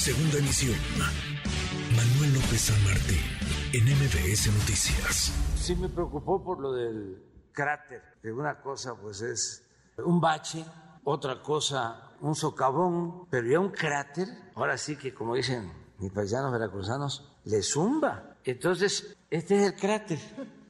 Segunda emisión. Manuel López San Martín, en MBS Noticias. Sí me preocupó por lo del cráter, que una cosa pues es un bache, otra cosa un socavón, pero ya un cráter, ahora sí que como dicen mis paisanos veracruzanos, le zumba. Entonces, este es el cráter.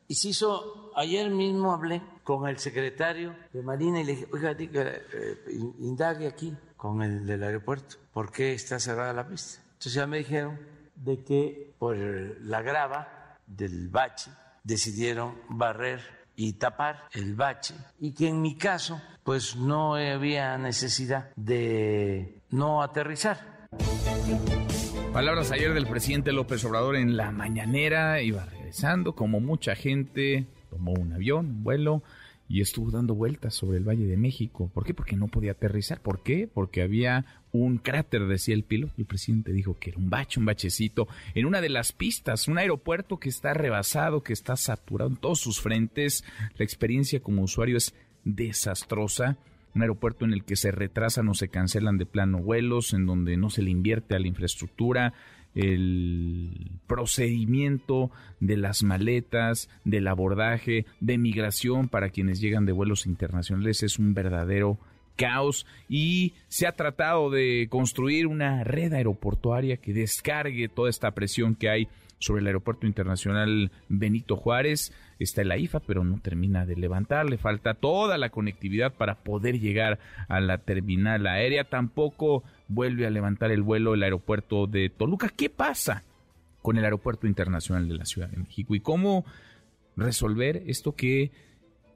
Y se hizo, ayer mismo hablé con el secretario de Marina y le dije, oiga, eh, indague aquí con el del aeropuerto, ¿por qué está cerrada la pista? Entonces ya me dijeron de que por la grava del bache decidieron barrer y tapar el bache y que en mi caso pues no había necesidad de no aterrizar. Palabras ayer del presidente López Obrador en la mañanera, iba regresando como mucha gente, tomó un avión, un vuelo y estuvo dando vueltas sobre el Valle de México. ¿Por qué? Porque no podía aterrizar. ¿Por qué? Porque había un cráter, decía el piloto. El presidente dijo que era un bache, un bachecito, en una de las pistas, un aeropuerto que está rebasado, que está saturado en todos sus frentes. La experiencia como usuario es desastrosa un aeropuerto en el que se retrasan o se cancelan de plano vuelos, en donde no se le invierte a la infraestructura, el procedimiento de las maletas, del abordaje, de migración para quienes llegan de vuelos internacionales es un verdadero caos. Y se ha tratado de construir una red aeroportuaria que descargue toda esta presión que hay sobre el Aeropuerto Internacional Benito Juárez. Está en la IFA, pero no termina de levantar. Le falta toda la conectividad para poder llegar a la terminal aérea. Tampoco vuelve a levantar el vuelo el aeropuerto de Toluca. ¿Qué pasa con el Aeropuerto Internacional de la Ciudad de México? ¿Y cómo resolver esto que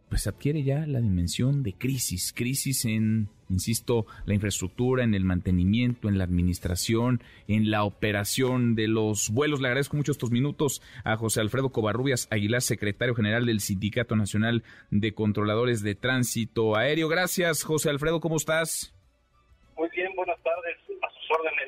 pues adquiere ya la dimensión de crisis, crisis en, insisto, la infraestructura, en el mantenimiento, en la administración, en la operación de los vuelos. Le agradezco mucho estos minutos a José Alfredo Covarrubias Aguilar, secretario general del Sindicato Nacional de Controladores de Tránsito Aéreo. Gracias, José Alfredo, ¿cómo estás? Muy bien, buenas tardes.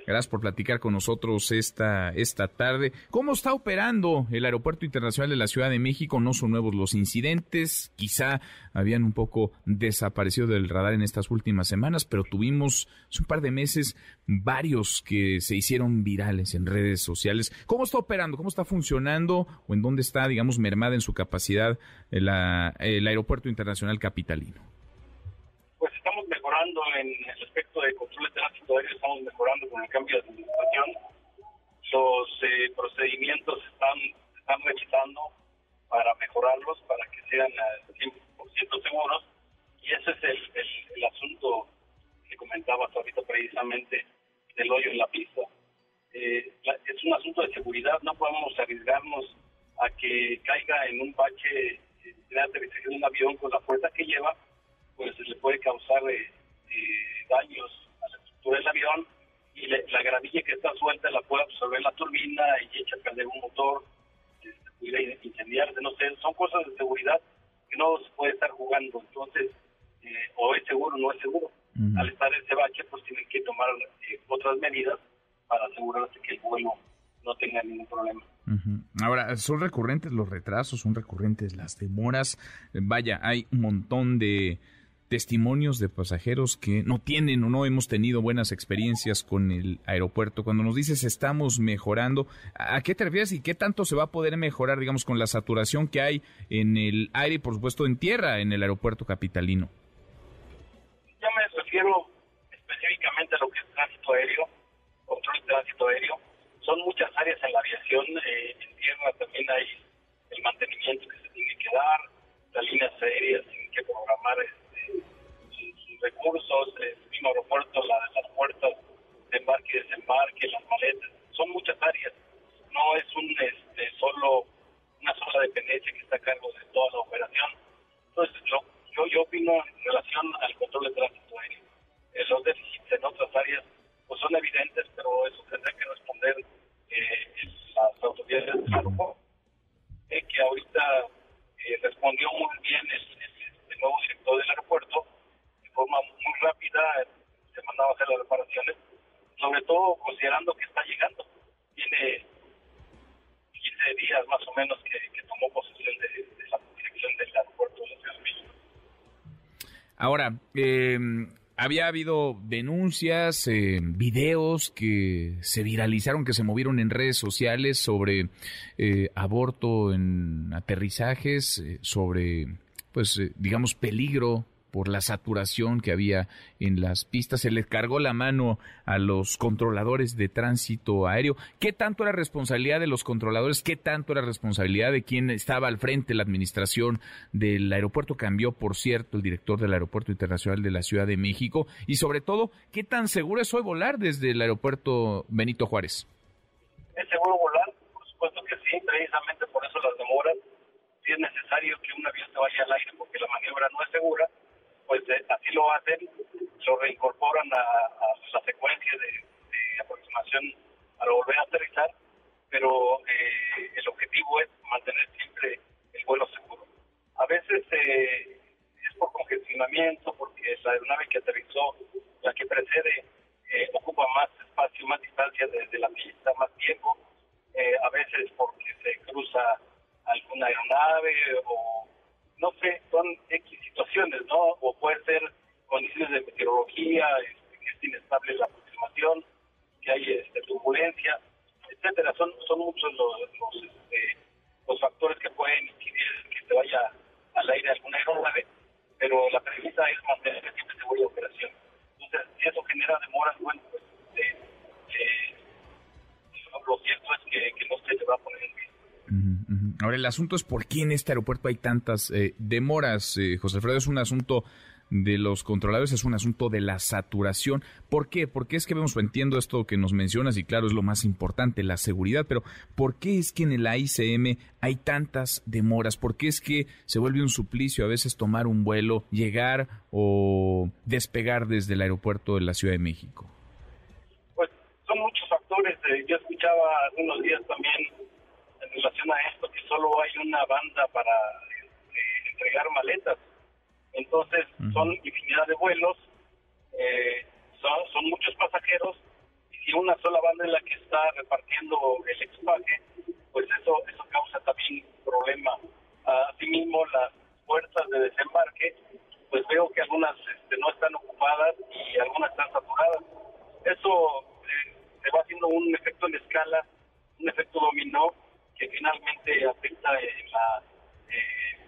Gracias por platicar con nosotros esta, esta tarde. ¿Cómo está operando el Aeropuerto Internacional de la Ciudad de México? No son nuevos los incidentes, quizá habían un poco desaparecido del radar en estas últimas semanas, pero tuvimos hace un par de meses varios que se hicieron virales en redes sociales. ¿Cómo está operando? ¿Cómo está funcionando? ¿O en dónde está, digamos, mermada en su capacidad el Aeropuerto Internacional Capitalino? En el aspecto de control de tránsito aéreo, estamos mejorando con el cambio de administración. Los eh, procedimientos están, están revisando para mejorarlos, para que sean 100% seguros. Y ese es el, el, asunto que comentabas ahorita precisamente del hoyo en la pista. Eh, es un asunto de seguridad, no podemos arriesgarnos a que caiga en un bache eh, de aterrizaje de un avión con la fuerza que lleva pues se le puede causar eh, eh, daños a la estructura del avión y la gravilla que está suelta la puede absorber la turbina y echa a perder un motor, este, puede incendiarse, no sé, son cosas de seguridad que no se puede estar jugando, entonces, eh, o es seguro o no es seguro. Al estar en ese bache, pues tienen que tomar otras medidas para asegurarse que el vuelo no tenga ningún problema. Ahora, son recurrentes los retrasos, son recurrentes las demoras. Vaya, hay un montón de, testimonios de pasajeros que no tienen o no hemos tenido buenas experiencias con el aeropuerto. Cuando nos dices estamos mejorando, ¿a qué te refieres y qué tanto se va a poder mejorar, digamos, con la saturación que hay en el aire y, por supuesto, en tierra en el aeropuerto capitalino? Yo me refiero específicamente a lo que es tránsito aéreo, control de tránsito aéreo. Son muchas áreas en la aviación, eh, en tierra también hay el mantenimiento que se tiene que dar, las líneas aéreas tienen que programar recursos, el mismo aeropuerto, las puertas de embarque y desembarque, las maletas, son muchas áreas. No es un este, solo una sola dependencia que está a cargo de toda la operación. Entonces, yo, yo opino en relación al control de tránsito aéreo. Eh, los déficits en otras áreas pues son evidentes, pero eso tendrá que responder eh, las autoridades del aeropuerto, eh, que ahorita eh, respondió muy bien el, el nuevo director del aeropuerto forma muy rápida, se mandaba a hacer las reparaciones, sobre todo considerando que está llegando. Tiene 15 días más o menos que, tomó posesión de, la dirección del aeropuerto de de México. Ahora, eh, había habido denuncias, eh, videos que se viralizaron, que se movieron en redes sociales sobre eh, aborto en aterrizajes, sobre, pues, digamos, peligro por la saturación que había en las pistas. Se les cargó la mano a los controladores de tránsito aéreo. ¿Qué tanto era responsabilidad de los controladores? ¿Qué tanto era responsabilidad de quien estaba al frente la administración del aeropuerto? Cambió, por cierto, el director del Aeropuerto Internacional de la Ciudad de México. Y sobre todo, ¿qué tan seguro es hoy volar desde el aeropuerto Benito Juárez? ¿Es seguro volar? Por supuesto que sí, precisamente por eso las demoras. Si es necesario que un avión se vaya al aire porque la maniobra no es segura, pues eh, así lo hacen, lo reincorporan a, la secuencia de, aproximación para volver a aterrizar, pero eh, el objetivo es mantener siempre el vuelo seguro. A veces eh, es por congestionamiento, porque la aeronave que aterrizó, la que precede, ocupa más espacio, más distancia desde la pista, más tiempo, a veces porque se cruza alguna aeronave o no sé, son X situaciones, ¿no? O puede ser condiciones de meteorología, este, que es inestable la aproximación, hay este, turbulencia, etcétera. Son, son muchos los, los, este, los factores que pueden incidir que se vaya al aire alguna aeronave, pero la premisa es mantener siempre seguro de operación. Entonces, si eso genera demoras, bueno, pues eh, eh, lo cierto es que, que no se le va a poner en vista. Ahora, el asunto es por qué en este aeropuerto hay tantas eh, demoras. Eh, José Alfredo, es un asunto de los controladores, es un asunto de la saturación. ¿Por qué? Porque es que vemos, entiendo esto que nos mencionas y claro, es lo más importante, la seguridad, pero ¿por qué es que en el AICM hay tantas demoras? ¿Por qué es que se vuelve un suplicio a veces tomar un vuelo, llegar o despegar desde el aeropuerto de la Ciudad de México? Pues son muchos factores. Eh, yo escuchaba hace unos días también en relación a esto que solo hay una banda para este, entregar maletas. Entonces son infinidad de vuelos, eh, son, son muchos pasajeros y si una sola banda es la que está repartiendo el equipaje, pues eso eso causa también problema. Asimismo, las puertas de desembarque, pues veo que algunas este, no están ocupadas y algunas están saturadas. Eso eh, se va haciendo un efecto en escala, un efecto dominó que finalmente afecta en la eh,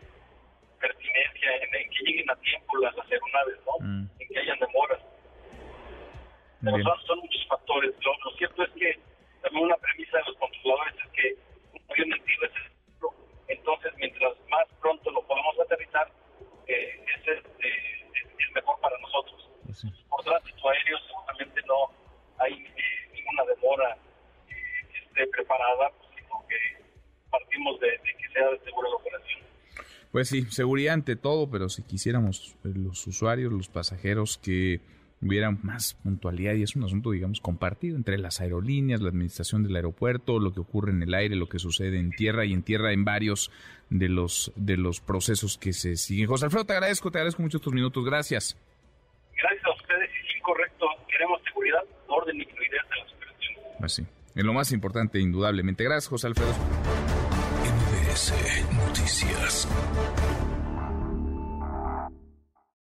pertinencia, en, que lleguen a tiempo las, aeronaves, ¿no? Mm. En que hayan demoras. Pero son, muchos factores. Lo, cierto es que también una premisa de los controladores es que un avión en tierra es el entonces mientras más pronto lo podamos aterrizar, eh, es, eh, es, mejor para nosotros. Pues Por tránsito aéreo seguramente no hay eh, ninguna demora que esté preparada partimos de, que sea segura la operación. Pues sí, seguridad ante todo, pero si quisiéramos eh, los usuarios, los pasajeros que hubieran más puntualidad y es un asunto, digamos, compartido entre las aerolíneas, la administración del aeropuerto, lo que ocurre en el aire, lo que sucede en tierra y en tierra en varios de los de los procesos que se siguen. José Alfredo, te agradezco, te agradezco mucho estos minutos. Gracias. Gracias a ustedes y sí, correcto. Queremos seguridad, orden y fluidez de las operaciones. Pues sí, es lo más importante, indudablemente. Gracias, José Alfredo. Noticias.